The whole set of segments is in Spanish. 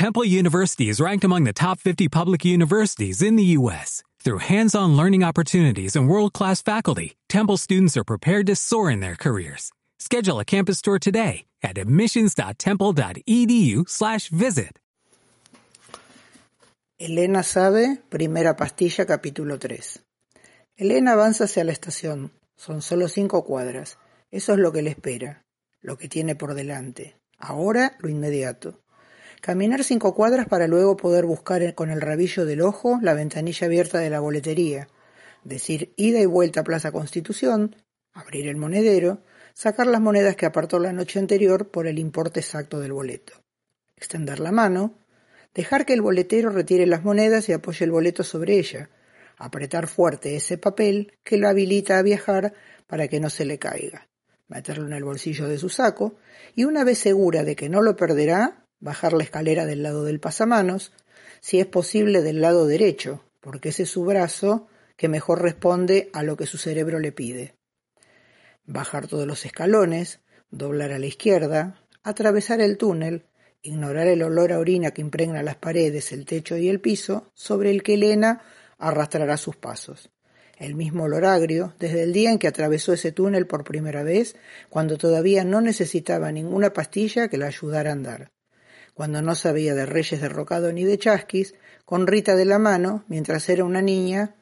Temple University is ranked among the top 50 public universities in the U.S. Through hands-on learning opportunities and world-class faculty, Temple students are prepared to soar in their careers. Schedule a campus tour today at admissions.temple.edu/visit. Elena sabe, primera pastilla, capítulo 3. Elena avanza hacia la estación. Son solo cinco cuadras. Eso es lo que le espera, lo que tiene por delante. Ahora, lo inmediato. Caminar cinco cuadras para luego poder buscar con el rabillo del ojo la ventanilla abierta de la boletería, decir ida y vuelta a Plaza Constitución, abrir el monedero, sacar las monedas que apartó la noche anterior por el importe exacto del boleto, extender la mano, dejar que el boletero retire las monedas y apoye el boleto sobre ella, apretar fuerte ese papel que lo habilita a viajar para que no se le caiga, meterlo en el bolsillo de su saco y una vez segura de que no lo perderá, bajar la escalera del lado del pasamanos, si es posible del lado derecho, porque ese es su brazo que mejor responde a lo que su cerebro le pide. Bajar todos los escalones, doblar a la izquierda, atravesar el túnel, ignorar el olor a orina que impregna las paredes, el techo y el piso, sobre el que Elena arrastrará sus pasos. El mismo olor agrio, desde el día en que atravesó ese túnel por primera vez, cuando todavía no necesitaba ninguna pastilla que la ayudara a andar cuando no sabía de reyes derrocado ni de chasquis, con Rita de la mano, mientras era una niña,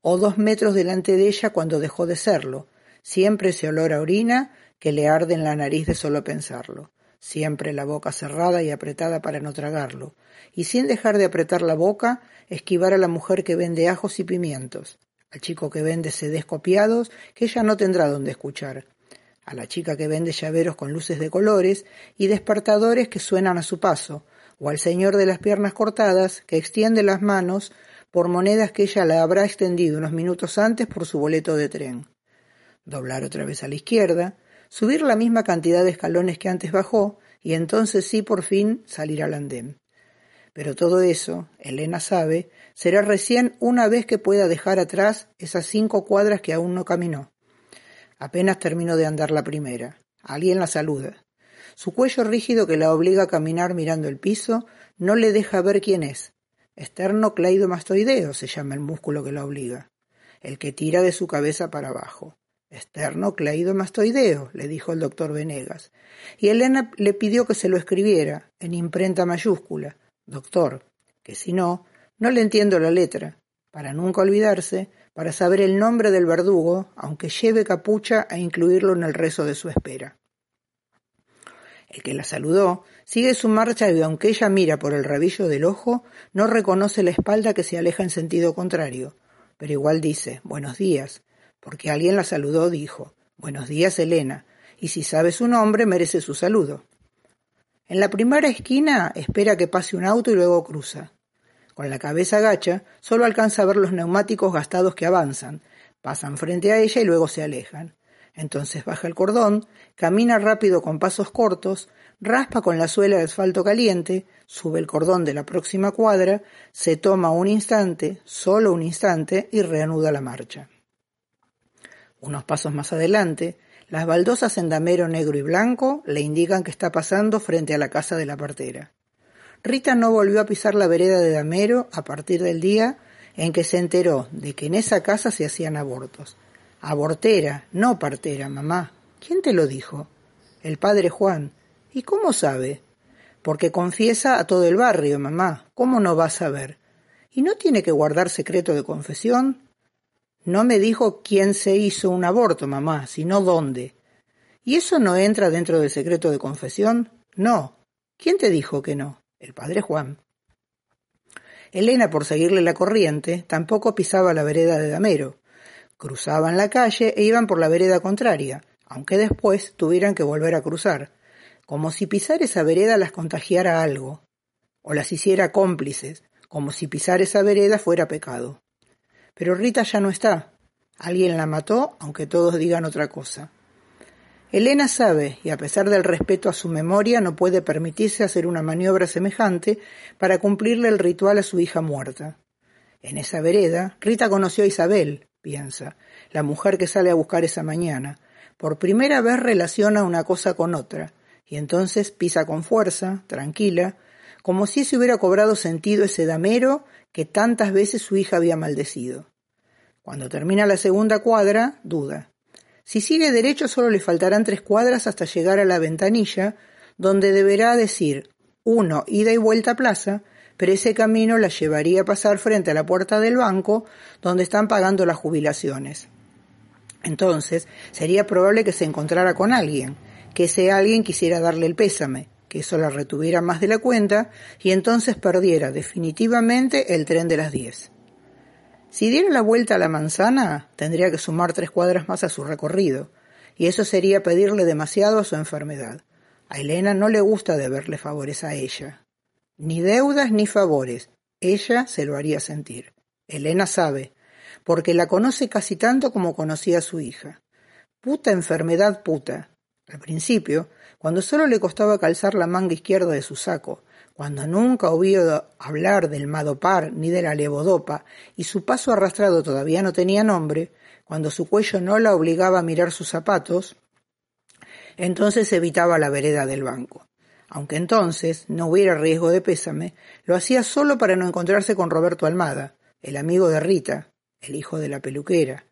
o dos metros delante de ella cuando dejó de serlo, siempre ese olor a orina que le arde en la nariz de solo pensarlo, siempre la boca cerrada y apretada para no tragarlo, y sin dejar de apretar la boca, esquivar a la mujer que vende ajos y pimientos, al chico que vende sedes copiados que ella no tendrá donde escuchar, a la chica que vende llaveros con luces de colores y despertadores que suenan a su paso, o al señor de las piernas cortadas que extiende las manos por monedas que ella le habrá extendido unos minutos antes por su boleto de tren. Doblar otra vez a la izquierda, subir la misma cantidad de escalones que antes bajó, y entonces sí por fin salir al andén. Pero todo eso, Elena sabe, será recién una vez que pueda dejar atrás esas cinco cuadras que aún no caminó. Apenas terminó de andar la primera. Alguien la saluda. Su cuello rígido que la obliga a caminar mirando el piso no le deja ver quién es. Esternocleidomastoideo se llama el músculo que la obliga, el que tira de su cabeza para abajo. Esternocleidomastoideo, le dijo el doctor Venegas. Y Elena le pidió que se lo escribiera, en imprenta mayúscula. Doctor, que si no, no le entiendo la letra. Para nunca olvidarse, para saber el nombre del verdugo, aunque lleve capucha a incluirlo en el rezo de su espera. El que la saludó sigue su marcha y aunque ella mira por el rabillo del ojo, no reconoce la espalda que se aleja en sentido contrario, pero igual dice buenos días, porque alguien la saludó dijo buenos días Elena, y si sabe su nombre merece su saludo. En la primera esquina espera que pase un auto y luego cruza. Con la cabeza gacha, solo alcanza a ver los neumáticos gastados que avanzan, pasan frente a ella y luego se alejan. Entonces baja el cordón, camina rápido con pasos cortos, raspa con la suela de asfalto caliente, sube el cordón de la próxima cuadra, se toma un instante, solo un instante, y reanuda la marcha. Unos pasos más adelante, las baldosas en damero negro y blanco le indican que está pasando frente a la casa de la partera. Rita no volvió a pisar la vereda de Damero a partir del día en que se enteró de que en esa casa se hacían abortos. Abortera, no partera, mamá. ¿Quién te lo dijo? El padre Juan. ¿Y cómo sabe? Porque confiesa a todo el barrio, mamá. ¿Cómo no va a saber? ¿Y no tiene que guardar secreto de confesión? No me dijo quién se hizo un aborto, mamá, sino dónde. ¿Y eso no entra dentro del secreto de confesión? No. ¿Quién te dijo que no? El padre Juan. Elena, por seguirle la corriente, tampoco pisaba la vereda de Damero. Cruzaban la calle e iban por la vereda contraria, aunque después tuvieran que volver a cruzar, como si pisar esa vereda las contagiara algo, o las hiciera cómplices, como si pisar esa vereda fuera pecado. Pero Rita ya no está. Alguien la mató, aunque todos digan otra cosa. Elena sabe, y a pesar del respeto a su memoria, no puede permitirse hacer una maniobra semejante para cumplirle el ritual a su hija muerta. En esa vereda, Rita conoció a Isabel, piensa, la mujer que sale a buscar esa mañana. Por primera vez relaciona una cosa con otra, y entonces pisa con fuerza, tranquila, como si se hubiera cobrado sentido ese damero que tantas veces su hija había maldecido. Cuando termina la segunda cuadra, duda. Si sigue derecho solo le faltarán tres cuadras hasta llegar a la ventanilla, donde deberá decir uno ida y vuelta a plaza, pero ese camino la llevaría a pasar frente a la puerta del banco donde están pagando las jubilaciones. Entonces, sería probable que se encontrara con alguien, que ese alguien quisiera darle el pésame, que eso la retuviera más de la cuenta y entonces perdiera definitivamente el tren de las diez. Si diera la vuelta a la manzana, tendría que sumar tres cuadras más a su recorrido, y eso sería pedirle demasiado a su enfermedad. A Elena no le gusta deberle favores a ella. Ni deudas ni favores. Ella se lo haría sentir. Elena sabe, porque la conoce casi tanto como conocía a su hija. Puta enfermedad puta. Al principio, cuando solo le costaba calzar la manga izquierda de su saco, cuando nunca oído hablar del madopar ni de la levodopa, y su paso arrastrado todavía no tenía nombre, cuando su cuello no la obligaba a mirar sus zapatos, entonces evitaba la vereda del banco. Aunque entonces no hubiera riesgo de pésame, lo hacía solo para no encontrarse con Roberto Almada, el amigo de Rita, el hijo de la peluquera.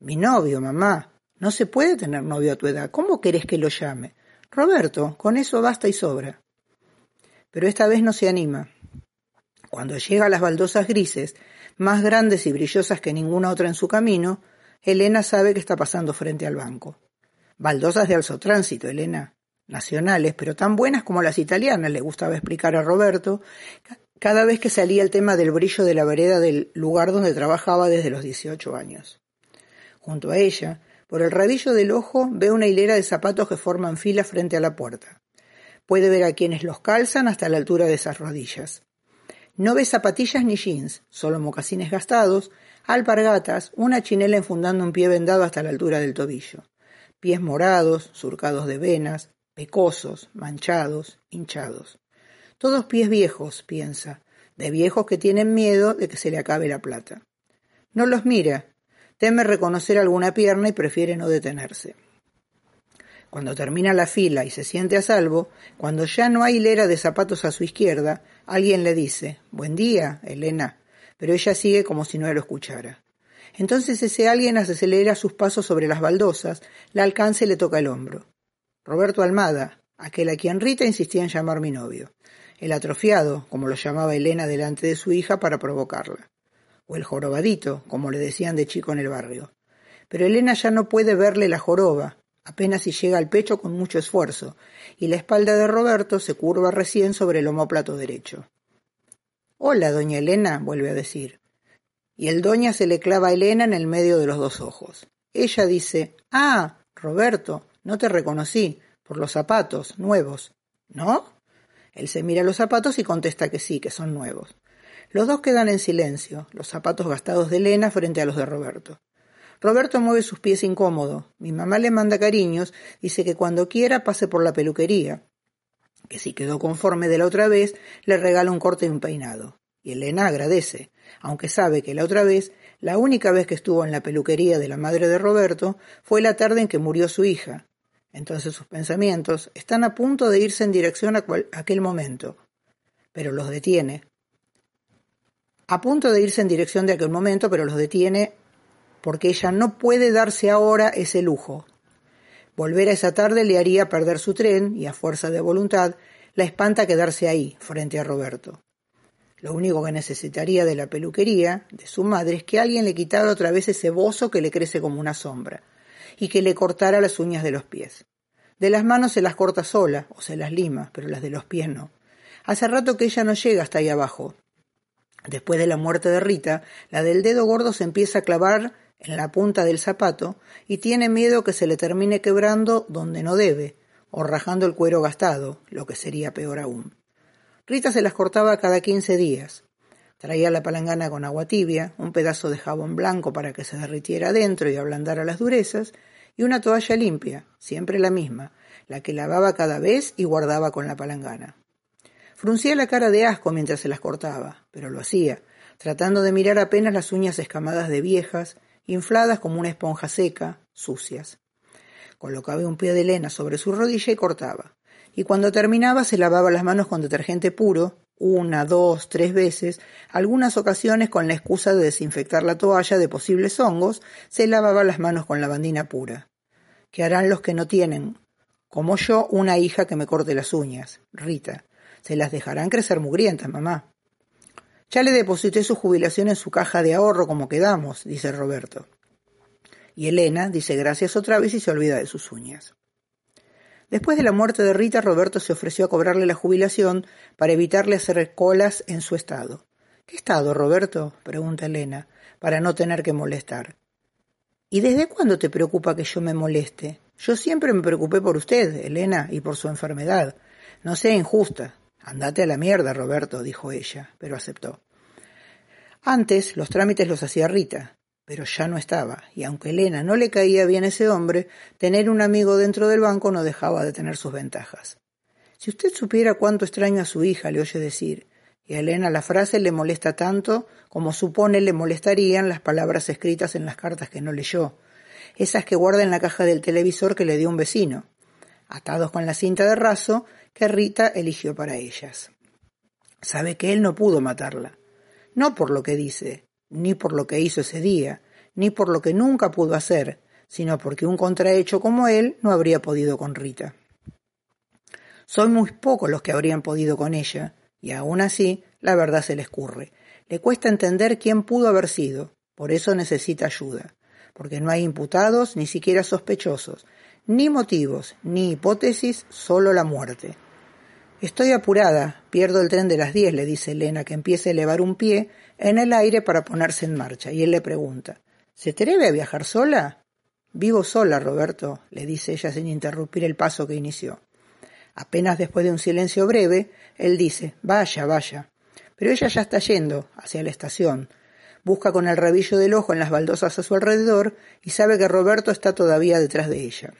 Mi novio, mamá. No se puede tener novio a tu edad. ¿Cómo querés que lo llame? Roberto, con eso basta y sobra. Pero esta vez no se anima. Cuando llega a las baldosas grises, más grandes y brillosas que ninguna otra en su camino, Elena sabe que está pasando frente al banco. Baldosas de alzo tránsito, Elena. Nacionales, pero tan buenas como las italianas, le gustaba explicar a Roberto, cada vez que salía el tema del brillo de la vereda del lugar donde trabajaba desde los 18 años. Junto a ella, por el rabillo del ojo, ve una hilera de zapatos que forman fila frente a la puerta. Puede ver a quienes los calzan hasta la altura de esas rodillas. No ve zapatillas ni jeans, solo mocasines gastados, alpargatas, una chinela enfundando un pie vendado hasta la altura del tobillo. Pies morados, surcados de venas, pecosos, manchados, hinchados. Todos pies viejos, piensa, de viejos que tienen miedo de que se le acabe la plata. No los mira, teme reconocer alguna pierna y prefiere no detenerse. Cuando termina la fila y se siente a salvo, cuando ya no hay hilera de zapatos a su izquierda, alguien le dice Buen día, Elena, pero ella sigue como si no lo escuchara. Entonces ese alguien acelera sus pasos sobre las baldosas, la alcanza y le toca el hombro. Roberto Almada, aquel a quien Rita insistía en llamar mi novio el atrofiado, como lo llamaba Elena delante de su hija para provocarla, o el jorobadito, como le decían de chico en el barrio. Pero Elena ya no puede verle la joroba, apenas si llega al pecho con mucho esfuerzo, y la espalda de Roberto se curva recién sobre el homóplato derecho. Hola, doña Elena, vuelve a decir. Y el doña se le clava a Elena en el medio de los dos ojos. Ella dice, Ah, Roberto, no te reconocí, por los zapatos, nuevos. ¿No? Él se mira los zapatos y contesta que sí, que son nuevos. Los dos quedan en silencio, los zapatos gastados de Elena frente a los de Roberto. Roberto mueve sus pies incómodo. Mi mamá le manda cariños, dice que cuando quiera pase por la peluquería, que si quedó conforme de la otra vez, le regala un corte y un peinado. Y Elena agradece, aunque sabe que la otra vez, la única vez que estuvo en la peluquería de la madre de Roberto, fue la tarde en que murió su hija, entonces sus pensamientos están a punto de irse en dirección a, aquel momento, pero los detiene. A punto de irse en dirección de aquel momento, pero los detiene porque ella no puede darse ahora ese lujo. Volver a esa tarde le haría perder su tren y a fuerza de voluntad la espanta quedarse ahí, frente a Roberto. Lo único que necesitaría de la peluquería, de su madre, es que alguien le quitara otra vez ese bozo que le crece como una sombra y que le cortara las uñas de los pies. De las manos se las corta sola, o se las lima, pero las de los pies no. Hace rato que ella no llega hasta ahí abajo. Después de la muerte de Rita, la del dedo gordo se empieza a clavar en la punta del zapato y tiene miedo que se le termine quebrando donde no debe, o rajando el cuero gastado, lo que sería peor aún. Rita se las cortaba cada quince días. Traía la palangana con agua tibia, un pedazo de jabón blanco para que se derritiera adentro y ablandara las durezas, y una toalla limpia, siempre la misma, la que lavaba cada vez y guardaba con la palangana. Fruncía la cara de asco mientras se las cortaba, pero lo hacía, tratando de mirar apenas las uñas escamadas de viejas, infladas como una esponja seca, sucias. Colocaba un pie de lena sobre su rodilla y cortaba, y cuando terminaba se lavaba las manos con detergente puro una, dos, tres veces, algunas ocasiones con la excusa de desinfectar la toalla de posibles hongos, se lavaba las manos con lavandina pura. ¿Qué harán los que no tienen, como yo, una hija que me corte las uñas? Rita. Se las dejarán crecer mugrientas, mamá. Ya le deposité su jubilación en su caja de ahorro como quedamos, dice Roberto. Y Elena dice gracias otra vez y se olvida de sus uñas. Después de la muerte de Rita, Roberto se ofreció a cobrarle la jubilación para evitarle hacer colas en su estado. ¿Qué estado, Roberto? pregunta Elena, para no tener que molestar. ¿Y desde cuándo te preocupa que yo me moleste? Yo siempre me preocupé por usted, Elena, y por su enfermedad. No sea injusta. Andate a la mierda, Roberto, dijo ella, pero aceptó. Antes los trámites los hacía Rita, pero ya no estaba, y aunque Elena no le caía bien ese hombre, tener un amigo dentro del banco no dejaba de tener sus ventajas. Si usted supiera cuánto extraño a su hija, le oye decir, y a Elena la frase le molesta tanto como supone le molestarían las palabras escritas en las cartas que no leyó, esas que guarda en la caja del televisor que le dio un vecino, atados con la cinta de raso que Rita eligió para ellas. Sabe que él no pudo matarla, no por lo que dice, ni por lo que hizo ese día, ni por lo que nunca pudo hacer, sino porque un contrahecho como él no habría podido con Rita. Son muy pocos los que habrían podido con ella, y aún así la verdad se le escurre. Le cuesta entender quién pudo haber sido, por eso necesita ayuda, porque no hay imputados ni siquiera sospechosos, ni motivos, ni hipótesis, solo la muerte. Estoy apurada, pierdo el tren de las diez, le dice Elena, que empieza a elevar un pie en el aire para ponerse en marcha, y él le pregunta ¿Se atreve a viajar sola? Vivo sola, Roberto, le dice ella sin interrumpir el paso que inició. Apenas después de un silencio breve, él dice Vaya, vaya. Pero ella ya está yendo hacia la estación. Busca con el rabillo del ojo en las baldosas a su alrededor y sabe que Roberto está todavía detrás de ella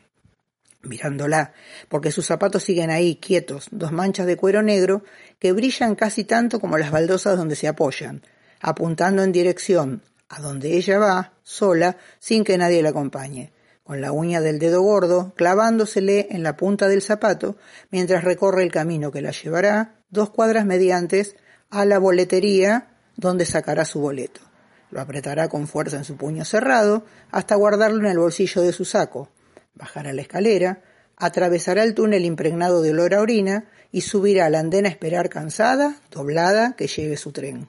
mirándola, porque sus zapatos siguen ahí, quietos, dos manchas de cuero negro que brillan casi tanto como las baldosas donde se apoyan, apuntando en dirección a donde ella va, sola, sin que nadie la acompañe, con la uña del dedo gordo clavándosele en la punta del zapato mientras recorre el camino que la llevará dos cuadras mediantes a la boletería donde sacará su boleto. Lo apretará con fuerza en su puño cerrado hasta guardarlo en el bolsillo de su saco, bajará la escalera, atravesará el túnel impregnado de olor a orina y subirá a la andena a esperar cansada, doblada, que llegue su tren.